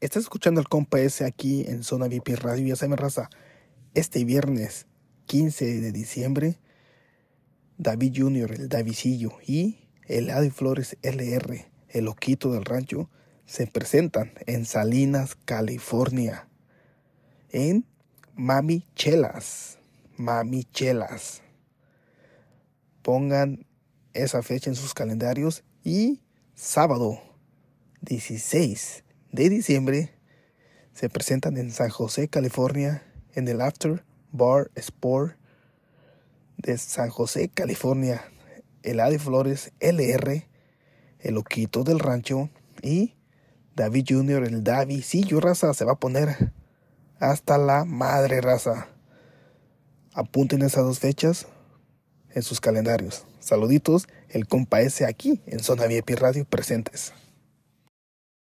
Estás escuchando el compa S aquí en Zona VIP Radio. Ya saben, raza, este viernes 15 de diciembre, David Junior, el Davidillo y el Adi Flores LR, el loquito del rancho, se presentan en Salinas, California, en Mami Chelas. Mami Chelas. Pongan esa fecha en sus calendarios y sábado 16 de diciembre se presentan en San José, California, en el After Bar Sport de San José, California, el Adi Flores LR, el Loquito del Rancho y David Jr., el David. Sí, yo raza, se va a poner hasta la madre raza. Apunten esas dos fechas en sus calendarios. Saluditos, el compa S aquí en Zona VIP Radio presentes.